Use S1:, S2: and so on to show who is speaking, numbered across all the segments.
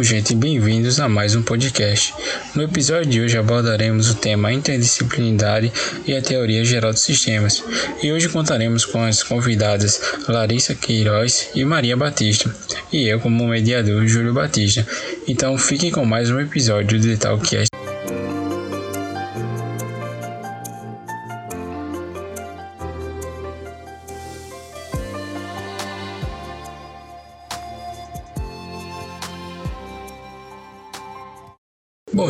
S1: Gente, bem-vindos a mais um podcast. No episódio de hoje abordaremos o tema interdisciplinaridade e a teoria geral dos sistemas. E hoje contaremos com as convidadas Larissa Queiroz e Maria Batista, e eu como mediador Júlio Batista. Então fiquem com mais um episódio do Talkcast.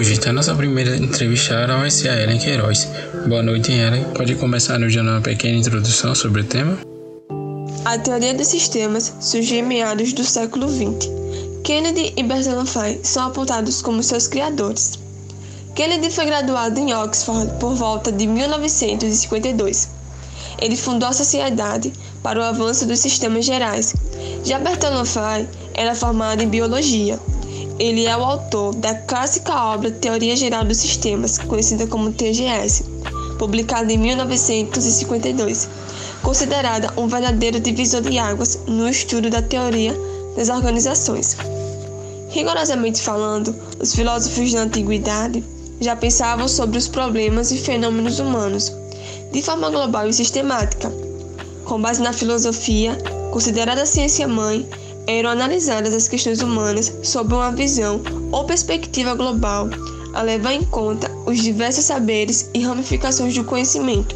S1: Gente, a nossa primeira entrevistada vai ser a Ellen Queiroz. Boa noite, Ellen. Pode começar nos dando uma pequena introdução sobre o tema?
S2: A teoria dos sistemas surgiu em meados do século XX. Kennedy e Bertalanffy são apontados como seus criadores. Kennedy foi graduado em Oxford por volta de 1952. Ele fundou a Sociedade para o Avanço dos Sistemas Gerais. Já Bertalanffy era formado em Biologia ele é o autor da clássica obra Teoria Geral dos Sistemas, conhecida como TGS, publicada em 1952, considerada um verdadeiro divisor de águas no estudo da teoria das organizações. Rigorosamente falando, os filósofos da antiguidade já pensavam sobre os problemas e fenômenos humanos de forma global e sistemática. Com base na filosofia, considerada ciência mãe, eram analisadas as questões humanas sob uma visão ou perspectiva global, a levar em conta os diversos saberes e ramificações do conhecimento.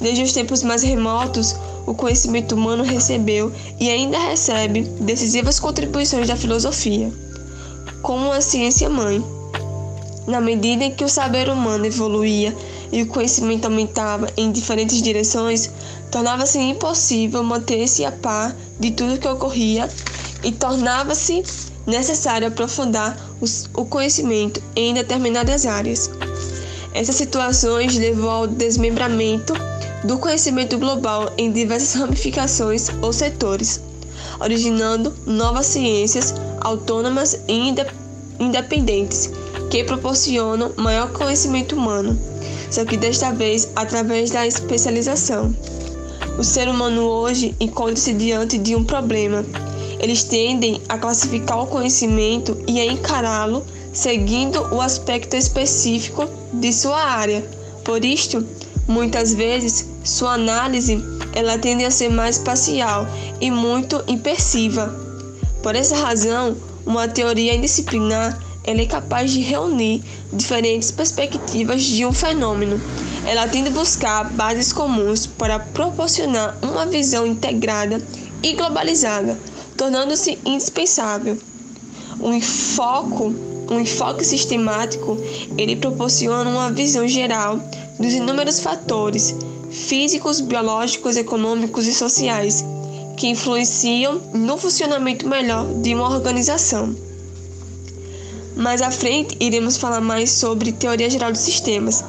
S2: Desde os tempos mais remotos, o conhecimento humano recebeu e ainda recebe decisivas contribuições da filosofia, como a ciência mãe. Na medida em que o saber humano evoluía e o conhecimento aumentava em diferentes direções, tornava-se impossível manter-se a par de tudo que ocorria e tornava-se necessário aprofundar o conhecimento em determinadas áreas. Essas situações levou ao desmembramento do conhecimento global em diversas ramificações ou setores, originando novas ciências autônomas e independentes que proporcionam maior conhecimento humano, só que desta vez através da especialização. O ser humano hoje encontra-se diante de um problema. Eles tendem a classificar o conhecimento e a encará-lo seguindo o aspecto específico de sua área. Por isto, muitas vezes, sua análise ela tende a ser mais parcial e muito impersiva. Por essa razão, uma teoria indisciplinar ela é capaz de reunir diferentes perspectivas de um fenômeno ela tende a buscar bases comuns para proporcionar uma visão integrada e globalizada, tornando-se indispensável. Um enfoque, um enfoque sistemático, ele proporciona uma visão geral dos inúmeros fatores físicos, biológicos, econômicos e sociais que influenciam no funcionamento melhor de uma organização. Mais à frente, iremos falar mais sobre teoria geral dos sistemas,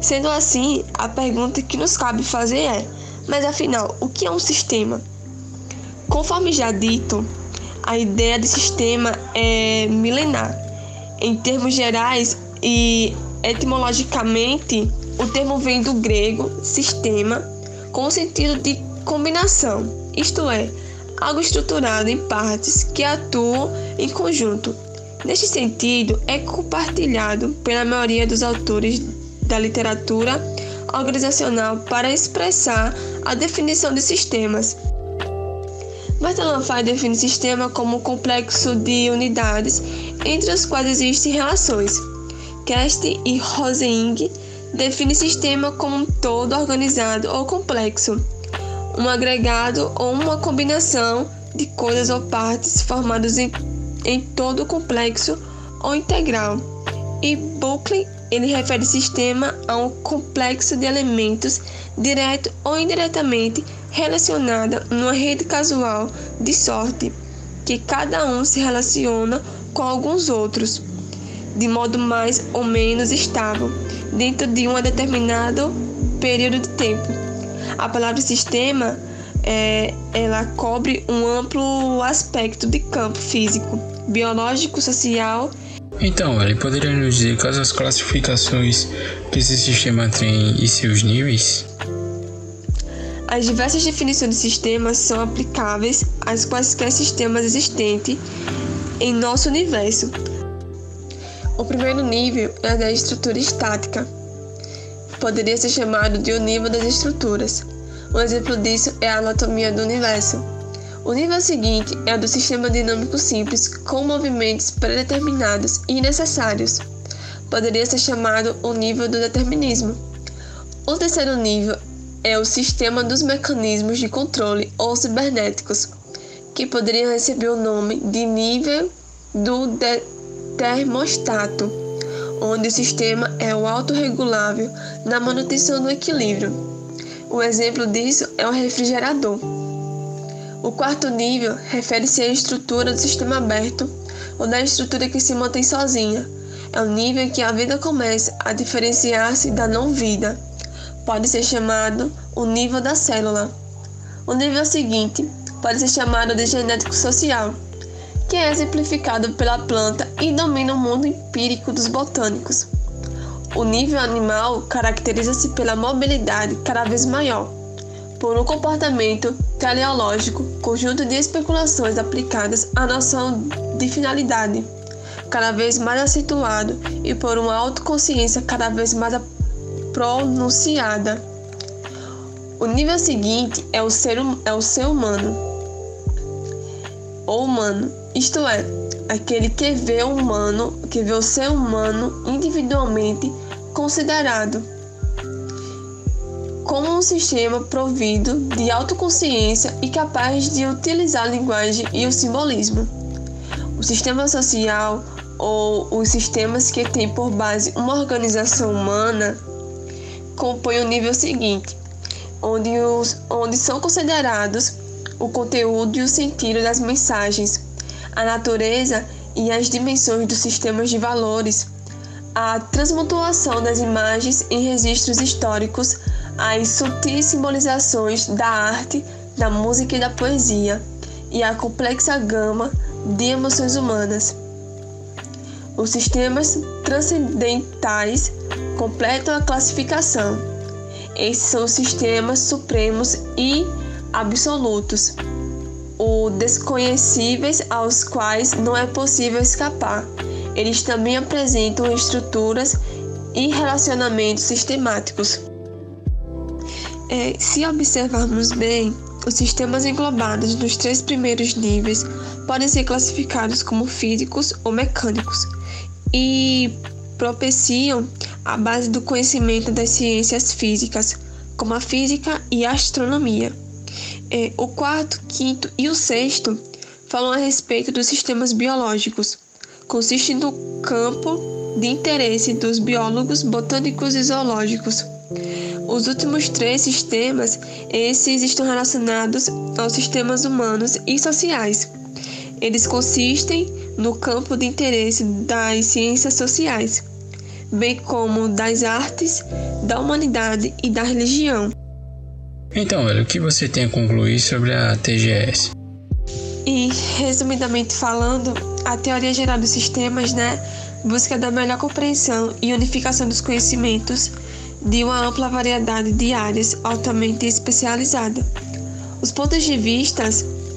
S2: Sendo assim, a pergunta que nos cabe fazer é: mas afinal, o que é um sistema? Conforme já dito, a ideia de sistema é milenar. Em termos gerais e etimologicamente, o termo vem do grego sistema, com o sentido de combinação, isto é, algo estruturado em partes que atuam em conjunto. Neste sentido, é compartilhado pela maioria dos autores da literatura organizacional para expressar a definição de sistemas. Bertalanffy define sistema como um complexo de unidades entre as quais existem relações. Cast e Roseng define sistema como um todo organizado ou complexo, um agregado ou uma combinação de coisas ou partes formadas em, em todo complexo ou integral. E Buckley ele refere sistema a um complexo de elementos direto ou indiretamente relacionada numa rede casual de sorte que cada um se relaciona com alguns outros de modo mais ou menos estável dentro de um determinado período de tempo. A palavra sistema é, ela cobre um amplo aspecto de campo físico, biológico, social
S1: então, ele poderia nos dizer quais as classificações que esse sistema tem e seus níveis?
S2: As diversas definições de sistemas são aplicáveis às quaisquer sistemas existentes em nosso universo. O primeiro nível é da estrutura estática. Poderia ser chamado de o nível das estruturas. Um exemplo disso é a anatomia do universo. O nível seguinte é o do sistema dinâmico simples com movimentos predeterminados e necessários. Poderia ser chamado o nível do determinismo. O terceiro nível é o sistema dos mecanismos de controle ou cibernéticos, que poderiam receber o nome de nível do de termostato, onde o sistema é o autorregulável na manutenção do equilíbrio. O exemplo disso é o refrigerador. O quarto nível refere-se à estrutura do sistema aberto ou da estrutura que se mantém sozinha. É o nível em que a vida começa a diferenciar-se da não-vida. Pode ser chamado o nível da célula. O nível seguinte pode ser chamado de genético social, que é exemplificado pela planta e domina o mundo empírico dos botânicos. O nível animal caracteriza-se pela mobilidade cada vez maior, por um comportamento teleológico, conjunto de especulações aplicadas à noção de finalidade, cada vez mais acentuado e por uma autoconsciência cada vez mais pronunciada. O nível seguinte é o ser, hum, é o ser humano, ou humano, isto é, aquele que vê o humano, que vê o ser humano individualmente considerado como um sistema provido de autoconsciência e capaz de utilizar a linguagem e o simbolismo. O sistema social ou os sistemas que têm por base uma organização humana compõem o nível seguinte, onde, os, onde são considerados o conteúdo e o sentido das mensagens, a natureza e as dimensões dos sistemas de valores, a transmutação das imagens em registros históricos, as sutis simbolizações da arte, da música e da poesia, e a complexa gama de emoções humanas. Os sistemas transcendentais completam a classificação. Esses são os sistemas supremos e absolutos, os desconhecíveis aos quais não é possível escapar. Eles também apresentam estruturas e relacionamentos sistemáticos. É, se observarmos bem, os sistemas englobados nos três primeiros níveis podem ser classificados como físicos ou mecânicos e propiciam a base do conhecimento das ciências físicas, como a física e a astronomia. É, o quarto, quinto e o sexto falam a respeito dos sistemas biológicos. Consiste no campo de interesse dos biólogos botânicos e zoológicos. Os últimos três sistemas, esses estão relacionados aos sistemas humanos e sociais. Eles consistem no campo de interesse das ciências sociais, bem como das artes, da humanidade e da religião.
S1: Então, velho, o que você tem a concluir sobre a TGS?
S2: E, resumidamente falando, a teoria geral dos sistemas, né, busca da melhor compreensão e unificação dos conhecimentos de uma ampla variedade de áreas altamente especializadas. Os pontos de vista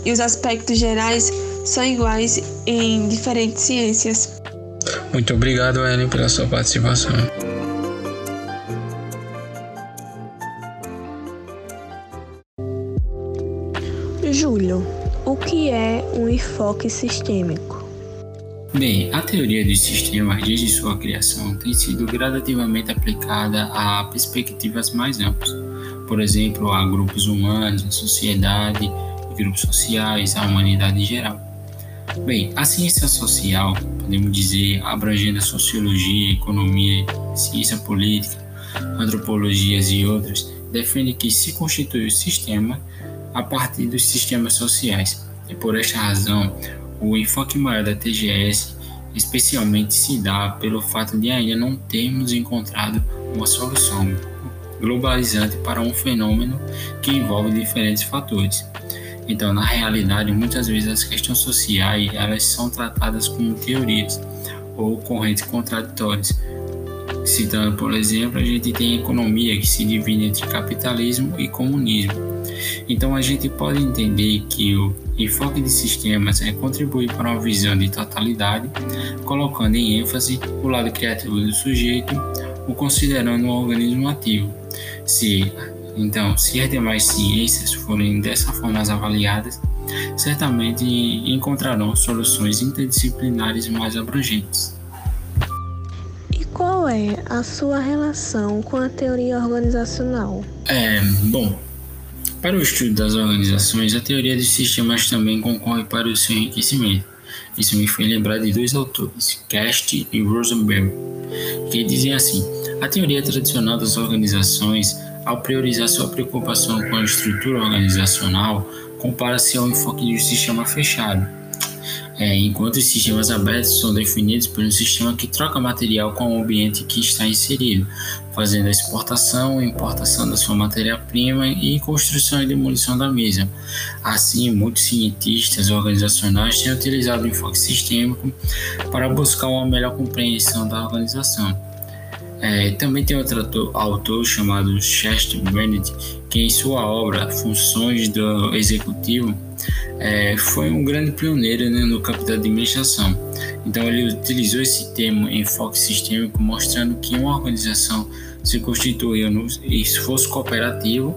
S2: e os aspectos gerais são iguais em diferentes ciências.
S1: Muito obrigado, Ellen, pela sua participação.
S3: Júlio, o que é um enfoque sistêmico?
S1: Bem, a teoria dos sistemas desde sua criação tem sido gradativamente aplicada a perspectivas mais amplas, por exemplo, a grupos humanos, a sociedade, grupos sociais, a humanidade em geral. Bem, a ciência social, podemos dizer, abrangendo a sociologia, economia, ciência política, antropologias e outras, defende que se constitui o sistema a partir dos sistemas sociais. E por esta razão, o enfoque maior da TGS especialmente se dá pelo fato de ainda não termos encontrado uma solução globalizante para um fenômeno que envolve diferentes fatores. Então, na realidade, muitas vezes as questões sociais elas são tratadas como teorias ou correntes contraditórias Citando, por exemplo, a gente tem economia que se divide entre capitalismo e comunismo. Então a gente pode entender que o enfoque de sistemas é contribuir para uma visão de totalidade, colocando em ênfase o lado criativo do sujeito, o considerando um organismo ativo. Se então, se as demais ciências forem dessa forma avaliadas, certamente encontrarão soluções interdisciplinares mais abrangentes.
S3: Qual é a sua relação com a teoria organizacional?
S1: É, bom, para o estudo das organizações, a teoria dos sistemas também concorre para o seu enriquecimento. Isso me foi lembrado de dois autores, Cast e Rosenberg, que dizem assim: a teoria tradicional das organizações, ao priorizar sua preocupação com a estrutura organizacional, compara-se ao enfoque de um sistema fechado, é, enquanto os sistemas abertos são definidos por um sistema que troca material com o ambiente que está inserido, fazendo a exportação e importação da sua matéria-prima e construção e demolição da mesma. Assim, muitos cientistas organizacionais têm utilizado o enfoque sistêmico para buscar uma melhor compreensão da organização. É, também tem outro autor, autor chamado Chester Bennett, que em sua obra Funções do Executivo é, foi um grande pioneiro né, no campo da administração. Então ele utilizou esse termo enfoque sistêmico, mostrando que uma organização se constituiu no esforço cooperativo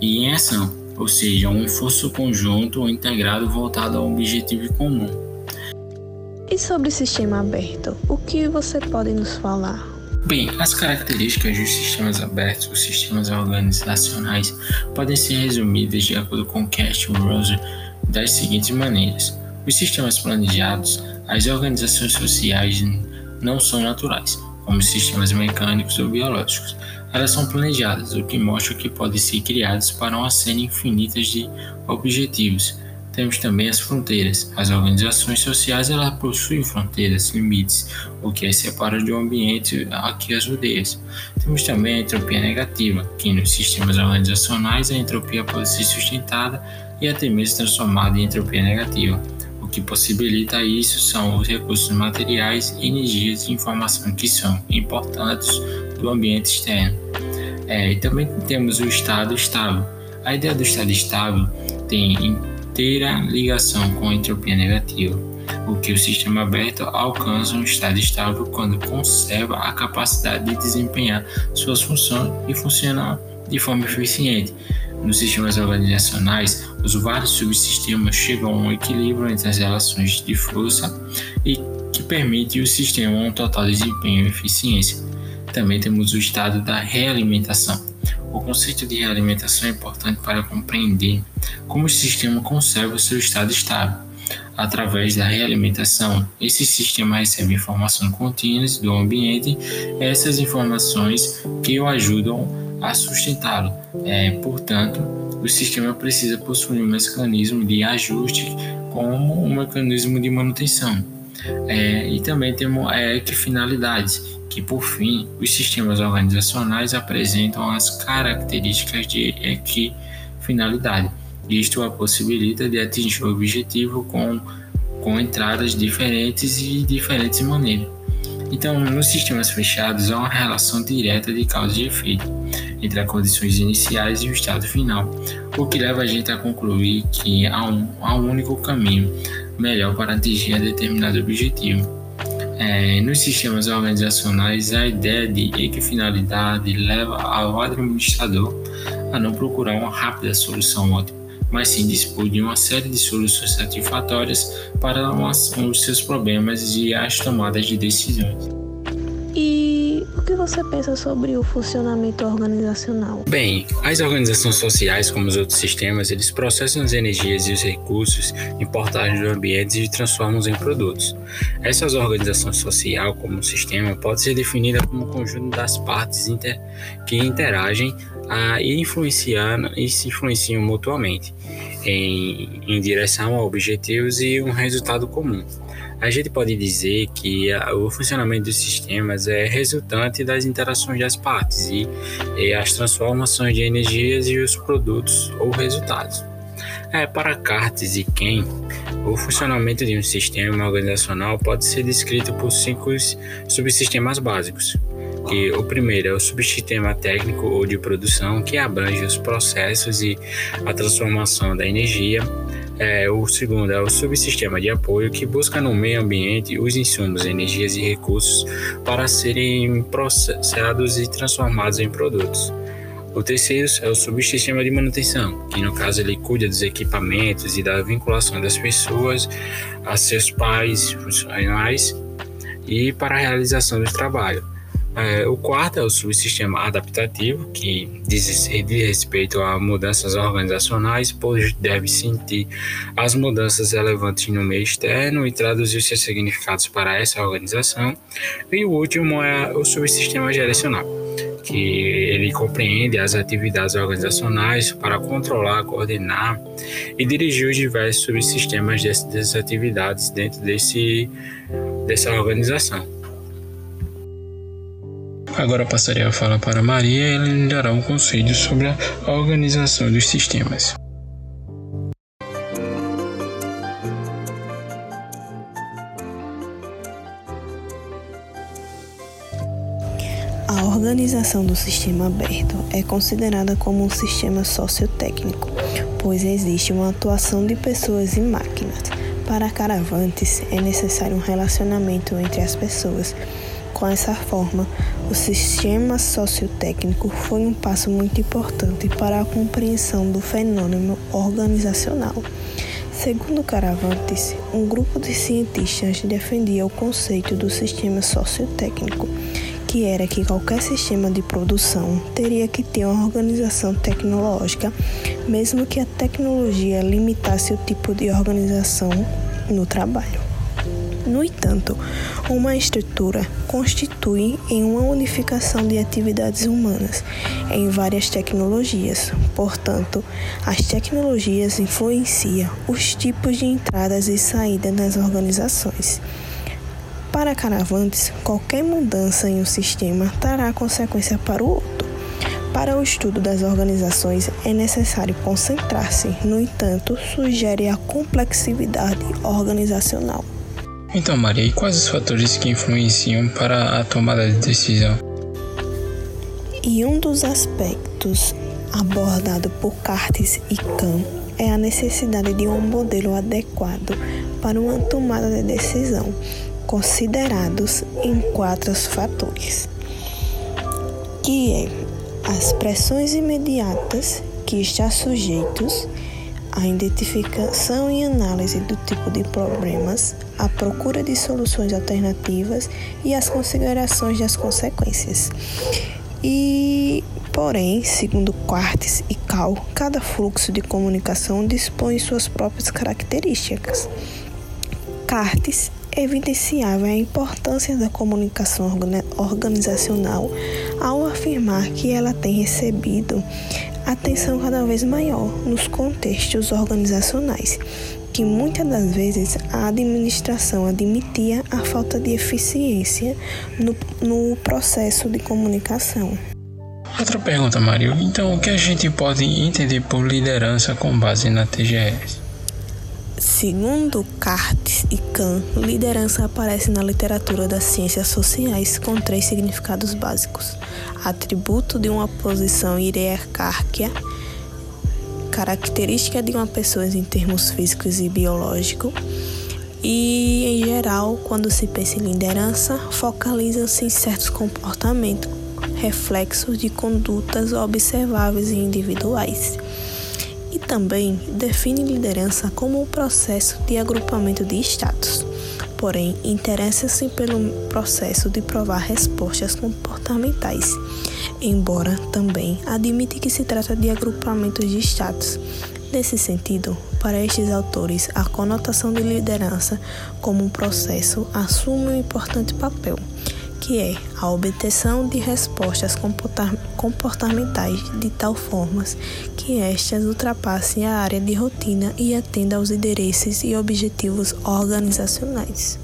S1: e em ação, ou seja, um esforço conjunto ou integrado voltado a um objetivo comum.
S3: E sobre o sistema aberto, o que você pode nos falar?
S1: Bem, as características dos sistemas abertos, os sistemas organizacionais, podem ser resumidas de acordo com Cast Rose das seguintes maneiras: os sistemas planejados, as organizações sociais não são naturais, como sistemas mecânicos ou biológicos. Elas são planejadas, o que mostra que podem ser criadas para uma série infinita de objetivos temos também as fronteiras. As organizações sociais elas possuem fronteiras, limites, o que as separa do ambiente a que as rodeia. Temos também a entropia negativa, que nos sistemas organizacionais a entropia pode ser sustentada e até mesmo transformada em entropia negativa. O que possibilita isso são os recursos materiais, energias e informação que são importantes do ambiente externo. É, e também temos o estado estável. A ideia do estado estável tem inteira ligação com a entropia negativa, o que o sistema aberto alcança um estado estável quando conserva a capacidade de desempenhar suas funções e funcionar de forma eficiente. Nos sistemas organizacionais, os vários subsistemas chegam a um equilíbrio entre as relações de força e que permite o sistema um total desempenho e eficiência. Também temos o estado da realimentação o conceito de realimentação é importante para compreender como o sistema conserva o seu estado estável. Através da realimentação, esse sistema recebe informações contínuas do ambiente, essas informações que o ajudam a sustentá-lo. É, portanto, o sistema precisa possuir um mecanismo de ajuste como um mecanismo de manutenção. É, e também temos é, que finalidades que, por fim, os sistemas organizacionais apresentam as características de equifinalidade. Isto a possibilita de atingir o objetivo com, com entradas diferentes e diferentes maneiras. Então, nos sistemas fechados, há uma relação direta de causa e efeito entre as condições iniciais e o estado final, o que leva a gente a concluir que há um, há um único caminho melhor para atingir determinado objetivo. É, nos sistemas organizacionais, a ideia de equifinalidade leva ao administrador a não procurar uma rápida solução ótima, mas sim dispor de uma série de soluções satisfatórias para os seus problemas e as tomadas de decisões.
S3: O que você pensa sobre o funcionamento organizacional?
S1: Bem, as organizações sociais, como os outros sistemas, eles processam as energias e os recursos importados do ambiente e transformam-os em produtos. Essas organizações social, como sistema, pode ser definida como um conjunto das partes inter que interagem a, e influenciando e se influenciam mutuamente em, em direção a objetivos e um resultado comum. A gente pode dizer que o funcionamento dos sistemas é resultante das interações das partes e, e as transformações de energias e os produtos ou resultados. É, para Cartes e Ken, o funcionamento de um sistema organizacional pode ser descrito por cinco subsistemas básicos. que o primeiro é o subsistema técnico ou de produção, que abrange os processos e a transformação da energia. É, o segundo é o subsistema de apoio, que busca no meio ambiente os insumos, energias e recursos para serem processados e transformados em produtos. O terceiro é o subsistema de manutenção, que no caso ele cuida dos equipamentos e da vinculação das pessoas a seus pais funcionais e para a realização do trabalho. É, o quarto é o subsistema adaptativo, que diz, diz respeito a mudanças organizacionais, pois deve sentir as mudanças relevantes no meio externo e traduzir seus significados para essa organização. E o último é o subsistema gerencial, que ele compreende as atividades organizacionais para controlar, coordenar e dirigir os diversos subsistemas dessas atividades dentro desse, dessa organização. Agora passarei a fala para Maria e ela lhe dará um conselho sobre a organização dos sistemas.
S3: A organização do sistema aberto é considerada como um sistema sociotécnico, pois existe uma atuação de pessoas e máquinas. Para Caravantes, é necessário um relacionamento entre as pessoas com essa forma, o sistema sociotécnico foi um passo muito importante para a compreensão do fenômeno organizacional. Segundo Caravantes, um grupo de cientistas defendia o conceito do sistema sociotécnico, que era que qualquer sistema de produção teria que ter uma organização tecnológica, mesmo que a tecnologia limitasse o tipo de organização no trabalho. No entanto, uma estrutura constitui em uma unificação de atividades humanas em várias tecnologias. Portanto, as tecnologias influenciam os tipos de entradas e saídas nas organizações. Para Caravantes, qualquer mudança em um sistema trará consequência para o outro. Para o estudo das organizações é necessário concentrar-se, no entanto, sugere a complexidade organizacional.
S1: Então, Maria, e quais os fatores que influenciam para a tomada de decisão?
S3: E um dos aspectos abordado por Cartes e Kahn é a necessidade de um modelo adequado para uma tomada de decisão, considerados em quatro fatores, que é as pressões imediatas que está sujeitos a identificação e análise do tipo de problemas, a procura de soluções alternativas e as considerações das consequências. E, porém, segundo Quartz e Cal, cada fluxo de comunicação dispõe suas próprias características. Cartes evidenciava a importância da comunicação organizacional ao afirmar que ela tem recebido atenção cada vez maior nos contextos organizacionais, que muitas das vezes a administração admitia a falta de eficiência no, no processo de comunicação.
S1: Outra pergunta, Mário. Então, o que a gente pode entender por liderança com base na TGS?
S3: Segundo Cartes e Kahn, liderança aparece na literatura das ciências sociais com três significados básicos: atributo de uma posição hierárquica, característica de uma pessoa em termos físicos e biológicos, e, em geral, quando se pensa em liderança, focaliza-se em certos comportamentos, reflexos de condutas observáveis e individuais e também define liderança como um processo de agrupamento de status. Porém, interessa-se pelo processo de provar respostas comportamentais, embora também admite que se trata de agrupamentos de status. Nesse sentido, para estes autores, a conotação de liderança como um processo assume um importante papel que é a obtenção de respostas comportamentais de tal forma que estas ultrapassem a área de rotina e atendam aos interesses e objetivos organizacionais.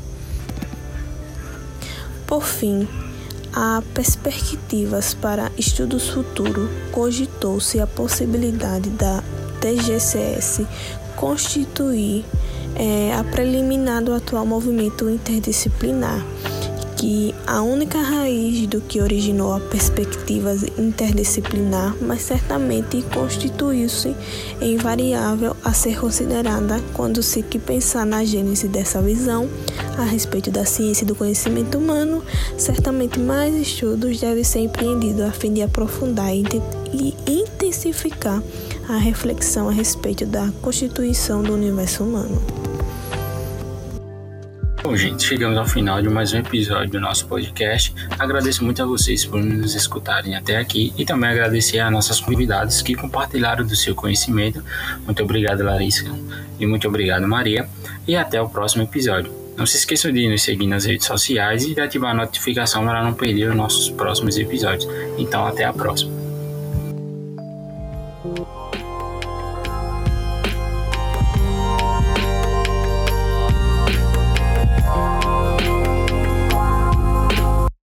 S3: Por fim, há perspectivas para estudos futuros, cogitou-se a possibilidade da TGCS constituir é, a preliminar do atual movimento interdisciplinar que a única raiz do que originou a perspectiva interdisciplinar, mas certamente constituiu-se em variável a ser considerada quando se que pensar na gênese dessa visão a respeito da ciência e do conhecimento humano, certamente mais estudos devem ser empreendidos a fim de aprofundar e intensificar a reflexão a respeito da constituição do universo humano.
S1: Bom, gente, chegamos ao final de mais um episódio do nosso podcast. Agradeço muito a vocês por nos escutarem até aqui e também agradecer a nossas convidadas que compartilharam do seu conhecimento. Muito obrigado, Larissa, e muito obrigado, Maria, e até o próximo episódio. Não se esqueçam de nos seguir nas redes sociais e de ativar a notificação para não perder os nossos próximos episódios. Então, até a próxima.